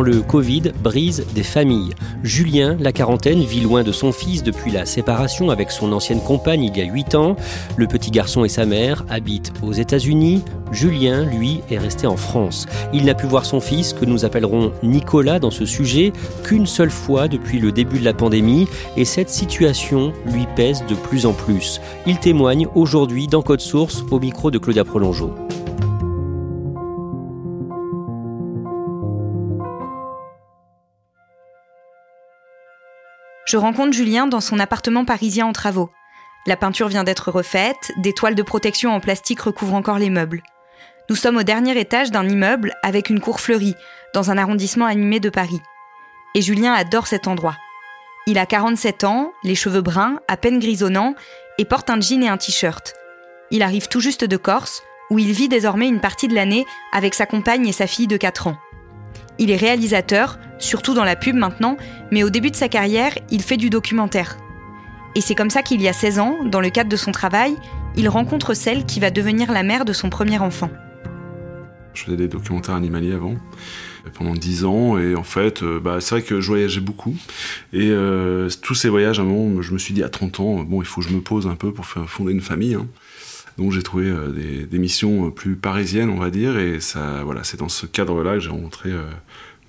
Le Covid brise des familles. Julien, la quarantaine, vit loin de son fils depuis la séparation avec son ancienne compagne il y a 8 ans. Le petit garçon et sa mère habitent aux États-Unis. Julien, lui, est resté en France. Il n'a pu voir son fils, que nous appellerons Nicolas dans ce sujet, qu'une seule fois depuis le début de la pandémie, et cette situation lui pèse de plus en plus. Il témoigne aujourd'hui dans Code Source au micro de Claudia Prolongeau. Je rencontre Julien dans son appartement parisien en travaux. La peinture vient d'être refaite, des toiles de protection en plastique recouvrent encore les meubles. Nous sommes au dernier étage d'un immeuble avec une cour fleurie, dans un arrondissement animé de Paris. Et Julien adore cet endroit. Il a 47 ans, les cheveux bruns, à peine grisonnants, et porte un jean et un t-shirt. Il arrive tout juste de Corse, où il vit désormais une partie de l'année avec sa compagne et sa fille de 4 ans. Il est réalisateur, surtout dans la pub maintenant, mais au début de sa carrière, il fait du documentaire. Et c'est comme ça qu'il y a 16 ans, dans le cadre de son travail, il rencontre celle qui va devenir la mère de son premier enfant. Je faisais des documentaires animaliers avant, pendant 10 ans, et en fait, euh, bah, c'est vrai que je voyageais beaucoup. Et euh, tous ces voyages, à un moment, je me suis dit à 30 ans, bon, il faut que je me pose un peu pour fonder une famille. Hein. Donc j'ai trouvé euh, des, missions plus parisiennes, on va dire, et ça, voilà, c'est dans ce cadre-là que j'ai rencontré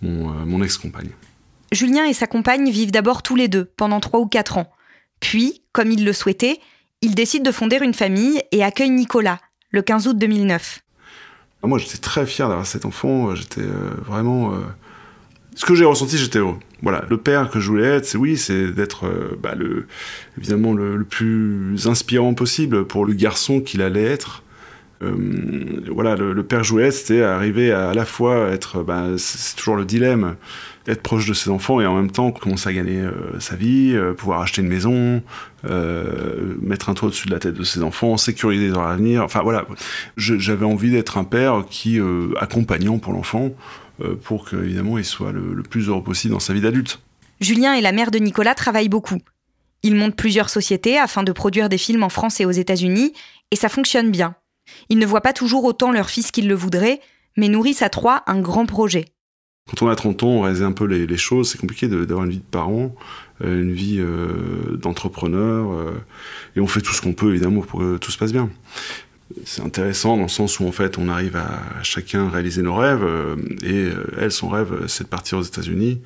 mon, mon ex-compagne. Julien et sa compagne vivent d'abord tous les deux pendant 3 ou 4 ans. Puis, comme il le souhaitait, ils décident de fonder une famille et accueillent Nicolas, le 15 août 2009. Ah, moi, j'étais très fier d'avoir cet enfant. J'étais euh, vraiment. Euh, ce que j'ai ressenti, j'étais heureux. Voilà, le père que je voulais être, c'est oui, c'est d'être euh, bah, le, évidemment le, plus inspirant possible pour le garçon qu'il allait être. Voilà, le, père jouet, c'était arriver à, la fois être, bah, c'est toujours le dilemme, être proche de ses enfants et en même temps commencer à gagner euh, sa vie, euh, pouvoir acheter une maison, euh, mettre un toit au-dessus de la tête de ses enfants, sécuriser leur avenir. Enfin voilà, j'avais envie d'être un père qui accompagnant pour l'enfant pour qu'évidemment il soit le plus heureux possible dans sa vie d'adulte. Julien et la mère de Nicolas travaillent beaucoup. Ils montent plusieurs sociétés afin de produire des films en France et aux États-Unis, et ça fonctionne bien. Ils ne voient pas toujours autant leur fils qu'ils le voudraient, mais nourrissent à trois un grand projet. Quand on a 30 ans, on réalise un peu les, choses. C'est compliqué d'avoir une vie de parent, euh, une vie euh, d'entrepreneur. Euh, et on fait tout ce qu'on peut, évidemment, pour que tout se passe bien. C'est intéressant dans le sens où, en fait, on arrive à, chacun réaliser nos rêves. et elle, son rêve, c'est de partir aux États-Unis.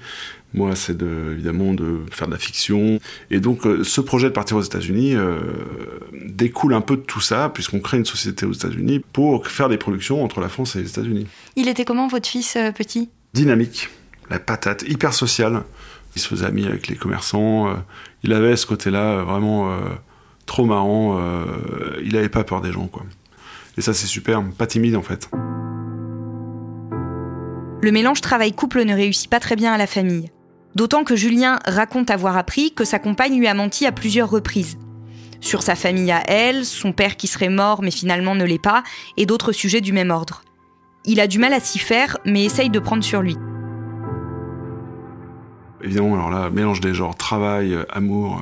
Moi, c'est de, évidemment de faire de la fiction. Et donc, ce projet de partir aux États-Unis découle un peu de tout ça, puisqu'on crée une société aux États-Unis pour faire des productions entre la France et les États-Unis. Il était comment votre fils petit? Dynamique, la patate, hyper sociale. Il se faisait ami avec les commerçants. Euh, il avait ce côté-là euh, vraiment euh, trop marrant. il n'avait pas peur des gens, quoi. Et ça, c'est super, pas timide en fait. Le mélange travail-couple ne réussit pas très bien à la famille. D'autant que Julien raconte avoir appris que sa compagne lui a menti à plusieurs reprises. Sur sa famille à elle, son père qui serait mort mais finalement ne l'est pas, et d'autres sujets du même ordre. Il a du mal à s'y faire, mais essaye de prendre sur lui. Évidemment, alors là, mélange des genres travail, amour.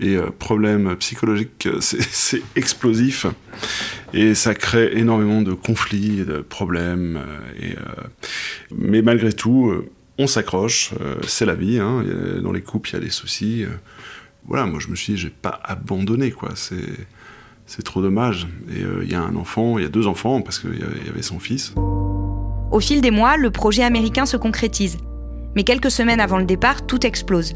Et euh, problème euh, c'est explosif. Et ça crée énormément de conflits, de problèmes. Et, mais malgré tout, on s'accroche. c'est la vie. Hein. Dans les couples, il y a des soucis. Voilà, moi je me suis dit, j'ai pas abandonné, quoi. C'est trop dommage. Et il y a un enfant, il y a deux enfants, parce qu'il y avait son fils. Au fil des mois, le projet américain se concrétise. Mais quelques semaines avant le départ, tout explose.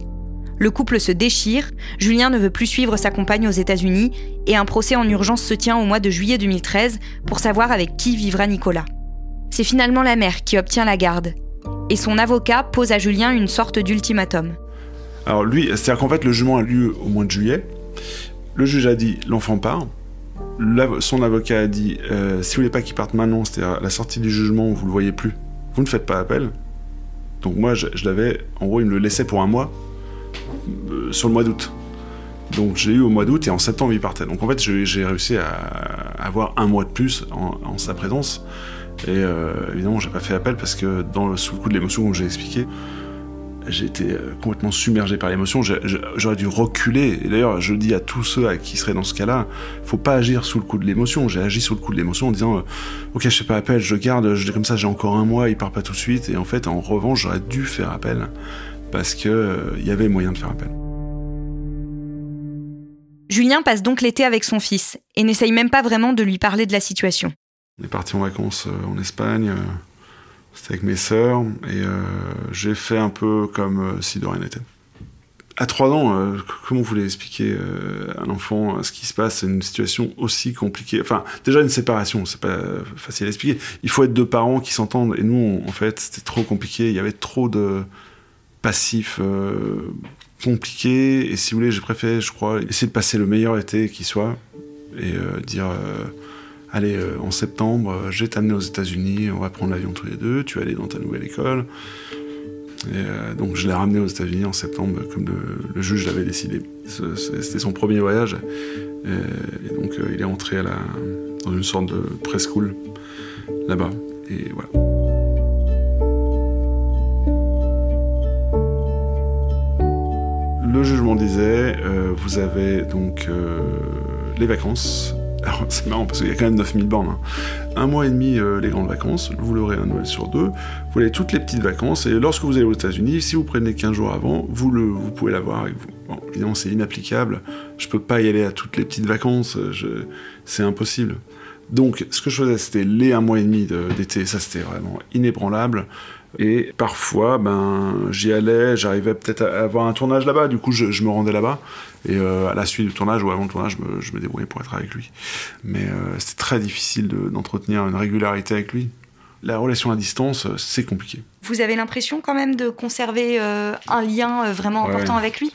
Le couple se déchire, Julien ne veut plus suivre sa compagne aux États-Unis et un procès en urgence se tient au mois de juillet 2013 pour savoir avec qui vivra Nicolas. C'est finalement la mère qui obtient la garde et son avocat pose à Julien une sorte d'ultimatum. Alors lui, c'est-à-dire qu'en fait le jugement a lieu au mois de juillet. Le juge a dit l'enfant part. son avocat a dit euh, si vous voulez pas qu'il parte maintenant, c'est-à-dire la sortie du jugement, vous le voyez plus, vous ne faites pas appel. Donc moi, je, l'avais, en gros, il me le laissait pour un mois sur le mois d'août. Donc j'ai eu au mois d'août et en septembre il partait. Donc en fait j'ai réussi à, avoir un mois de plus en, sa présence. Et euh, évidemment j'ai pas fait appel parce que dans le, sous le coup de l'émotion comme j'ai expliqué, j'ai été euh, complètement submergé par l'émotion. J'aurais dû reculer. Et d'ailleurs, je dis à tous ceux qui seraient dans ce cas-là, faut pas agir sous le coup de l'émotion. J'ai agi sous le coup de l'émotion en disant, ok, je fais pas appel, je garde, je, comme ça, j'ai encore un mois, il part pas tout de suite. Et en fait, en revanche, j'aurais dû faire appel parce qu'il euh, y avait moyen de faire appel. Julien passe donc l'été avec son fils et n'essaye même pas vraiment de lui parler de la situation. On est parti en vacances euh, en Espagne, euh, c'était avec mes sœurs, et j'ai fait un peu comme si de rien n'était. À trois ans, comment vous voulez expliquer à un enfant ce qui se passe? C'est une situation aussi compliquée. Enfin, déjà une séparation, c'est pas facile à expliquer. Il faut être deux parents qui s'entendent, et nous, en fait, c'était trop compliqué. Il y avait trop de passif euh, compliqué. Et si vous voulez, j'ai préféré, je crois, essayer de passer le meilleur été qui soit et euh, dire euh, allez, en septembre, je vais t'amener aux États-Unis, on va prendre l'avion tous les deux, tu vas aller dans ta nouvelle école. Et donc je l'ai ramené aux États-Unis en septembre, comme le, juge l'avait décidé. C'était son premier voyage. Et, donc il est entré à la, dans une sorte de preschool là-bas. Et voilà. Le jugement disait, euh, vous avez donc euh, les vacances. C'est marrant parce qu'il y a quand même 9000 bornes. Hein. Un mois et demi euh, les grandes vacances, vous l'aurez un Noël sur deux. Vous avez toutes les petites vacances et lorsque vous allez aux États-Unis, si vous prenez 15 jours avant, vous, le, pouvez l'avoir avec vous. Évidemment c'est inapplicable. Je peux pas y aller à toutes les petites vacances, c'est impossible. Donc ce que je faisais c'était les un mois et demi d'été, ça c'était vraiment inébranlable. Et parfois, ben, j'y allais, j'arrivais peut-être à avoir un tournage là-bas, du coup, je, me rendais là-bas. Et euh, à la suite du tournage ou avant le tournage, je me, je me débrouillais pour être avec lui. Mais euh, c'était très difficile d'entretenir une régularité avec lui. La relation à distance, euh, c'est compliqué. Vous avez l'impression quand même de conserver un lien vraiment important avec lui?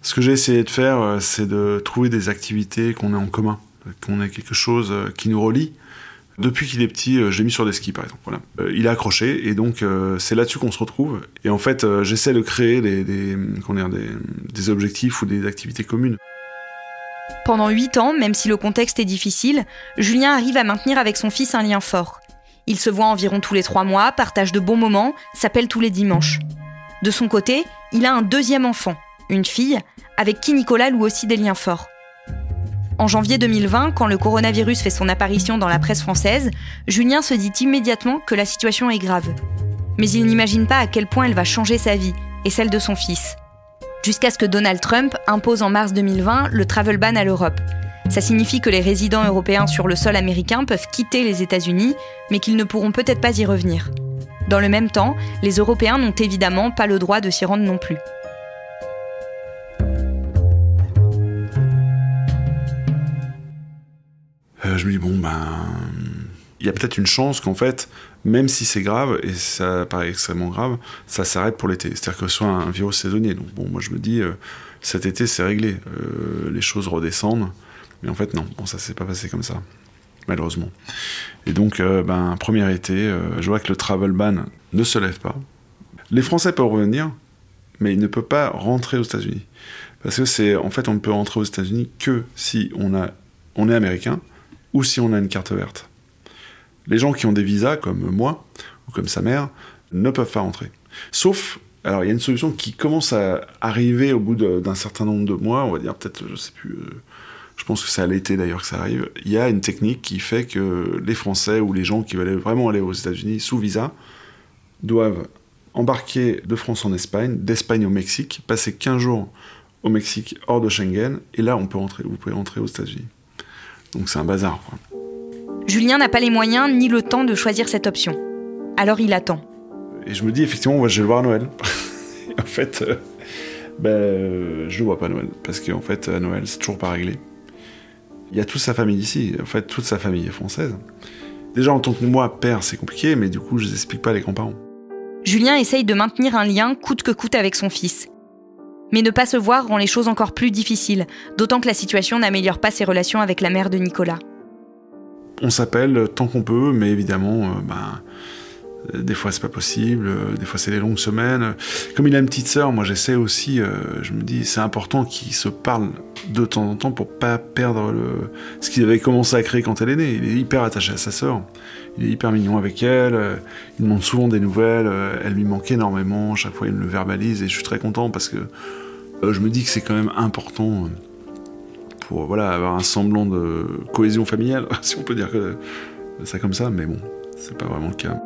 Ce que j'ai essayé de faire, c'est de trouver des activités qu'on ait en commun, qu'on ait quelque chose qui nous relie. Depuis qu'il est petit, euh, j'ai mis sur des skis, par exemple. Euh, il a accroché, et donc euh, c'est là-dessus qu'on se retrouve. Et en fait, j'essaie de créer des, des, objectifs ou des activités communes. Pendant 8 ans, même si le contexte est difficile, Julien arrive à maintenir avec son fils un lien fort. Ils se voient environ tous les 3 mois, partagent de bons moments, s'appellent tous les dimanches. De son côté, il a un deuxième enfant, une fille, avec qui Nicolas loue aussi des liens forts. En janvier 2020, quand le coronavirus fait son apparition dans la presse française, Julien se dit immédiatement que la situation est grave. Mais il n'imagine pas à quel point elle va changer sa vie et celle de son fils. Jusqu'à ce que Donald Trump impose en mars 2020 le travel ban à l'Europe. Ça signifie que les résidents européens sur le sol américain peuvent quitter les États-Unis, mais qu'ils ne pourront peut-être pas y revenir. Dans le même temps, les Européens n'ont évidemment pas le droit de s'y rendre non plus. Euh, je me dis, bon, ben, il y a peut-être une chance qu'en fait, même si c'est grave, et ça paraît extrêmement grave, ça s'arrête pour l'été. C'est-à-dire que ce soit un virus saisonnier. Donc, bon, moi, je me dis, euh, cet été, c'est réglé. Euh, les choses redescendent. Mais en fait, non. Bon, ça s'est pas passé comme ça. Malheureusement. Et donc, ben, premier été, je vois que le travel ban ne se lève pas. Les Français peuvent revenir, mais ils ne peuvent pas rentrer aux États-Unis. Parce que c'est, en fait, on ne peut rentrer aux États-Unis que si on, a, on est américain, ou si on a une carte verte. Les gens qui ont des visas, comme moi, ou comme sa mère, ne peuvent pas rentrer. Sauf Alors il y a une solution qui commence à arriver au bout d'un certain nombre de mois, on va dire peut-être, je sais plus, euh, je pense que c'est à l'été d'ailleurs que ça arrive. Il y a une technique qui fait que les Français ou les gens qui veulent vraiment aller aux États-Unis sous visa doivent embarquer de France en Espagne, d'Espagne au Mexique, passer 15 jours au Mexique hors de Schengen, et là on peut rentrer, vous pouvez rentrer aux États-Unis. Donc c'est un bazar. Julien n'a pas les moyens ni le temps de choisir cette option. Alors il attend. Et je me dis effectivement, je vais le voir à Noël. en fait, euh, ben, euh, je le vois pas à Noël, parce qu'en fait à Noël c'est toujours pas réglé. Il y a toute sa famille ici, en fait toute sa famille est française. Déjà en tant que moi, père, c'est compliqué, mais du coup je n'explique pas les grands-parents. Julien essaye de maintenir un lien coûte que coûte avec son fils. Mais ne pas se voir rend les choses encore plus difficiles, d'autant que la situation n'améliore pas ses relations avec la mère de Nicolas. On s'appelle tant qu'on peut, mais évidemment, euh, euh, des fois c'est pas possible, euh, des fois c'est des longues semaines. Comme il a une petite sœur, moi j'essaie aussi, je me dis c'est important qu'ils se parlent de temps en temps pour pas perdre le... ce qu'il avait commencé à créer quand elle est née. Il est hyper attaché à sa sœur, il est hyper mignon avec elle, il demande souvent des nouvelles, elle lui manque énormément, chaque fois il me le verbalise et je suis très content parce que je me dis que c'est quand même important pour voilà, avoir un semblant de cohésion familiale, si on peut dire que ça comme ça, mais bon, c'est pas vraiment le cas.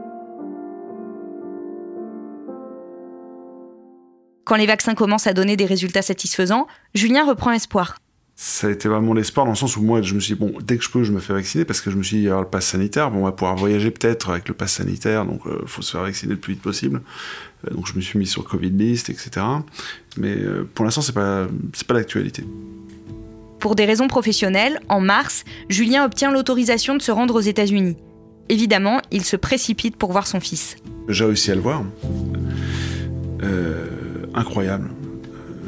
Quand les vaccins commencent à donner des résultats satisfaisants, Julien reprend espoir. Ça a été vraiment l'espoir dans le sens où moi, je me suis dit, bon, dès que je peux, je me fais vacciner parce que je me suis dit, il y aura le pass sanitaire, bon, on va pouvoir voyager peut-être avec le pass sanitaire, donc il euh, faut se faire vacciner le plus vite possible. Euh, donc je me suis mis sur Covid list, etc. Mais euh, pour l'instant, c'est pas, c'est pas l'actualité. Pour des raisons professionnelles, en mars, Julien obtient l'autorisation de se rendre aux États-Unis. Évidemment, il se précipite pour voir son fils. J'ai réussi à le voir. Euh, incroyable,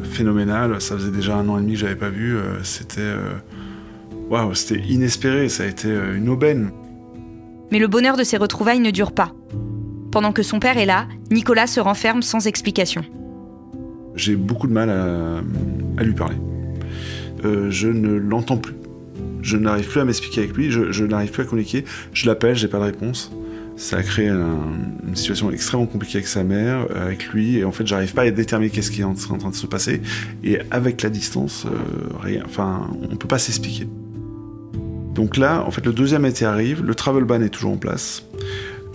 phénoménal. Ça faisait déjà un an et demi que j'avais pas vu. Euh, c'était, euh, waouh, c'était inespéré. Ça a été une aubaine. Mais le bonheur de ces retrouvailles ne dure pas. Pendant que son père est là, Nicolas se renferme sans explication. J'ai beaucoup de mal à lui parler. Euh, je ne l'entends plus. Je n'arrive plus à m'expliquer avec lui, je, n'arrive plus à communiquer. Je l'appelle, j'ai pas de réponse. Ça a créé une situation extrêmement compliquée avec sa mère, avec lui, et en fait, j'arrive pas à déterminer qu'est-ce qui est en, train de se passer. Et avec la distance, euh, rien, enfin, on peut pas s'expliquer. Donc là, en fait, le deuxième été arrive, le travel ban est toujours en place.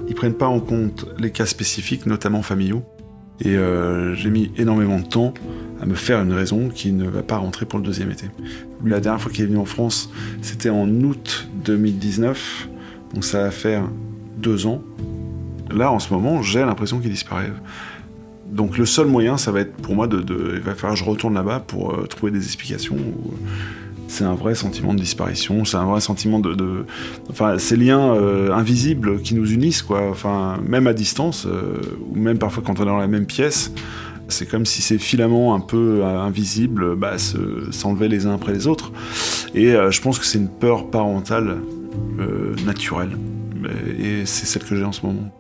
Ils prennent pas en compte les cas spécifiques, notamment familiaux. Et euh, j'ai mis énormément de temps à me faire une raison qui ne va pas rentrer pour le deuxième été. La dernière fois qu'il est venu en France, c'était en août 2019, donc ça va faire deux ans. Là, en ce moment, j'ai l'impression qu'il disparaît. Donc le seul moyen, ça va être pour moi de, il va falloir que je retourne là-bas pour euh, trouver des explications. c'est un vrai sentiment de disparition, c'est un vrai sentiment de, enfin ces liens euh, invisibles qui nous unissent quoi. Enfin même à distance euh, ou même parfois quand on est dans la même pièce, c'est comme si ces filaments un peu euh, invisibles bah, s'enlevaient les uns après les autres. Et euh, je pense que c'est une peur parentale euh, naturelle. Et c'est celle que j'ai en ce moment.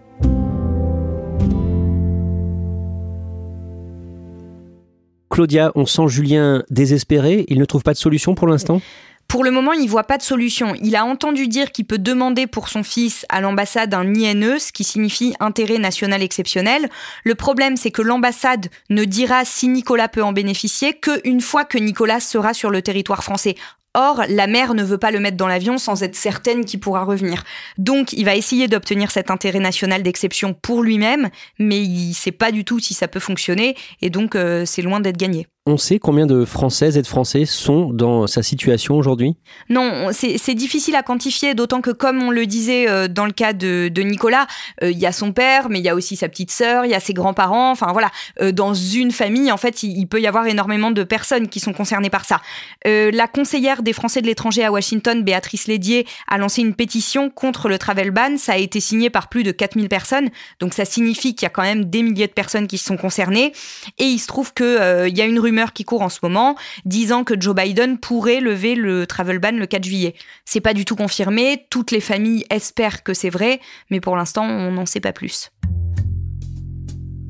Claudia, on sent Julien désespéré. Il ne trouve pas de solution pour l'instant? Pour le moment, il voit pas de solution. Il a entendu dire qu'il peut demander pour son fils à l'ambassade un INE, ce qui signifie intérêt national exceptionnel. Le problème, c'est que l'ambassade ne dira si Nicolas peut en bénéficier qu'une fois que Nicolas sera sur le territoire français. Or, la mère ne veut pas le mettre dans l'avion sans être certaine qu'il pourra revenir. Donc, il va essayer d'obtenir cet intérêt national d'exception pour lui-même, mais il sait pas du tout si ça peut fonctionner, et donc euh, c'est loin d'être gagné. On sait combien de Françaises et de Français sont dans sa situation aujourd'hui? Non, c'est difficile à quantifier, d'autant que comme on le disait euh, dans le cas de, Nicolas, euh, il y a son père, mais il y a aussi sa petite sœur, il y a ses grands-parents, enfin voilà, euh, dans une famille, en fait, il, peut y avoir énormément de personnes qui sont concernées par ça. la conseillère des Français de l'étranger à Washington, Béatrice Lédier, a lancé une pétition contre le travel ban, ça a été signé par plus de 4000 personnes, donc ça signifie qu'il y a quand même des milliers de personnes qui sont concernées, et il se trouve qu'il il y a une rumeur qui court en ce moment, disant que Joe Biden pourrait lever le travel ban le 4 juillet. C'est pas du tout confirmé, toutes les familles espèrent que c'est vrai, mais pour l'instant, on n'en sait pas plus.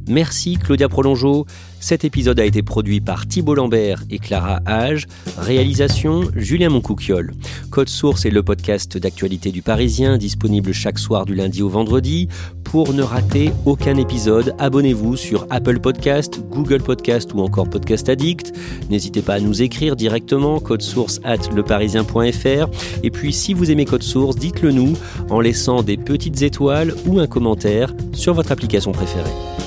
Merci Claudia Prolongeau. Cet épisode a été produit par Thibault Lambert et Clara Hage. Réalisation Julien Moncouquiole. Code Source est le podcast d'actualité du Parisien, disponible chaque soir du lundi au vendredi. Pour ne rater aucun épisode, abonnez-vous sur Apple Podcast, Google Podcast ou encore Podcast Addict. N'hésitez pas à nous écrire directement code source at leparisien.fr. Et puis si vous aimez Code Source, dites-le nous en laissant des petites étoiles ou un commentaire sur votre application préférée.